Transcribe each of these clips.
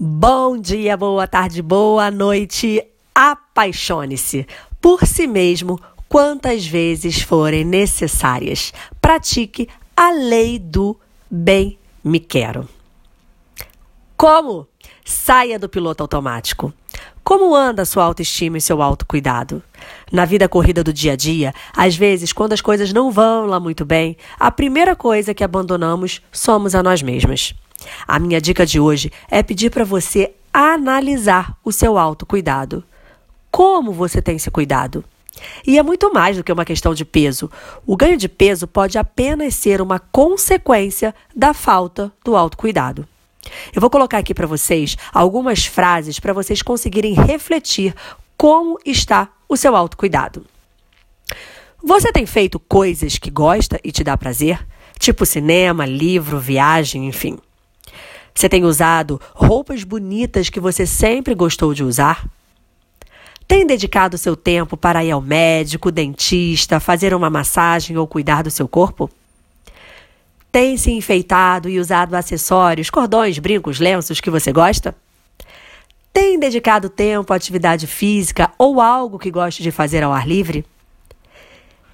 Bom dia, boa tarde, boa noite. Apaixone-se por si mesmo quantas vezes forem necessárias. Pratique a lei do bem me quero. Como? Saia do piloto automático. Como anda sua autoestima e seu autocuidado? Na vida corrida do dia a dia, às vezes, quando as coisas não vão lá muito bem, a primeira coisa que abandonamos somos a nós mesmas. A minha dica de hoje é pedir para você analisar o seu autocuidado. Como você tem se cuidado? E é muito mais do que uma questão de peso. O ganho de peso pode apenas ser uma consequência da falta do autocuidado. Eu vou colocar aqui para vocês algumas frases para vocês conseguirem refletir como está o seu autocuidado. Você tem feito coisas que gosta e te dá prazer? Tipo cinema, livro, viagem, enfim. Você tem usado roupas bonitas que você sempre gostou de usar? Tem dedicado seu tempo para ir ao médico, dentista, fazer uma massagem ou cuidar do seu corpo? Tem se enfeitado e usado acessórios, cordões, brincos, lenços que você gosta? Tem dedicado tempo à atividade física ou algo que goste de fazer ao ar livre?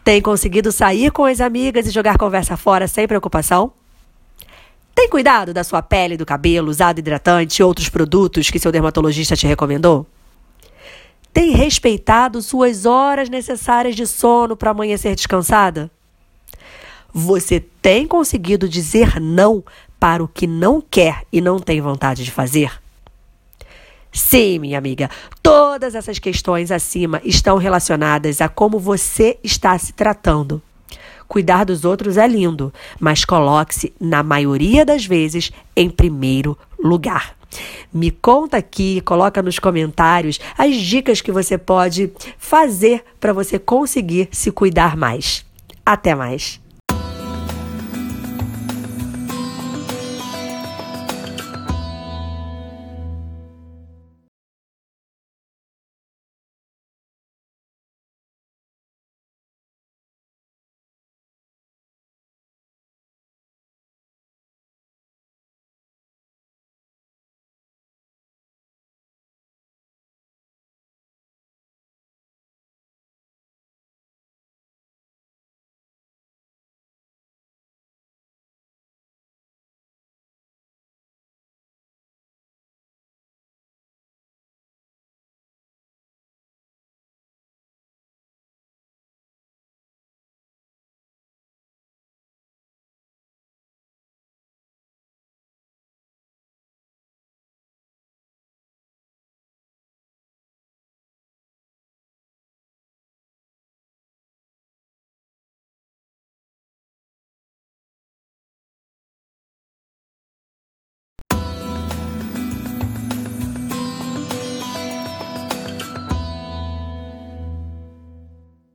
Tem conseguido sair com as amigas e jogar conversa fora sem preocupação? Tem cuidado da sua pele do cabelo, usado hidratante e outros produtos que seu dermatologista te recomendou? Tem respeitado suas horas necessárias de sono para amanhecer descansada? Você tem conseguido dizer não para o que não quer e não tem vontade de fazer? Sim, minha amiga, todas essas questões acima estão relacionadas a como você está se tratando. Cuidar dos outros é lindo, mas coloque-se, na maioria das vezes, em primeiro lugar. Me conta aqui, coloca nos comentários as dicas que você pode fazer para você conseguir se cuidar mais. Até mais!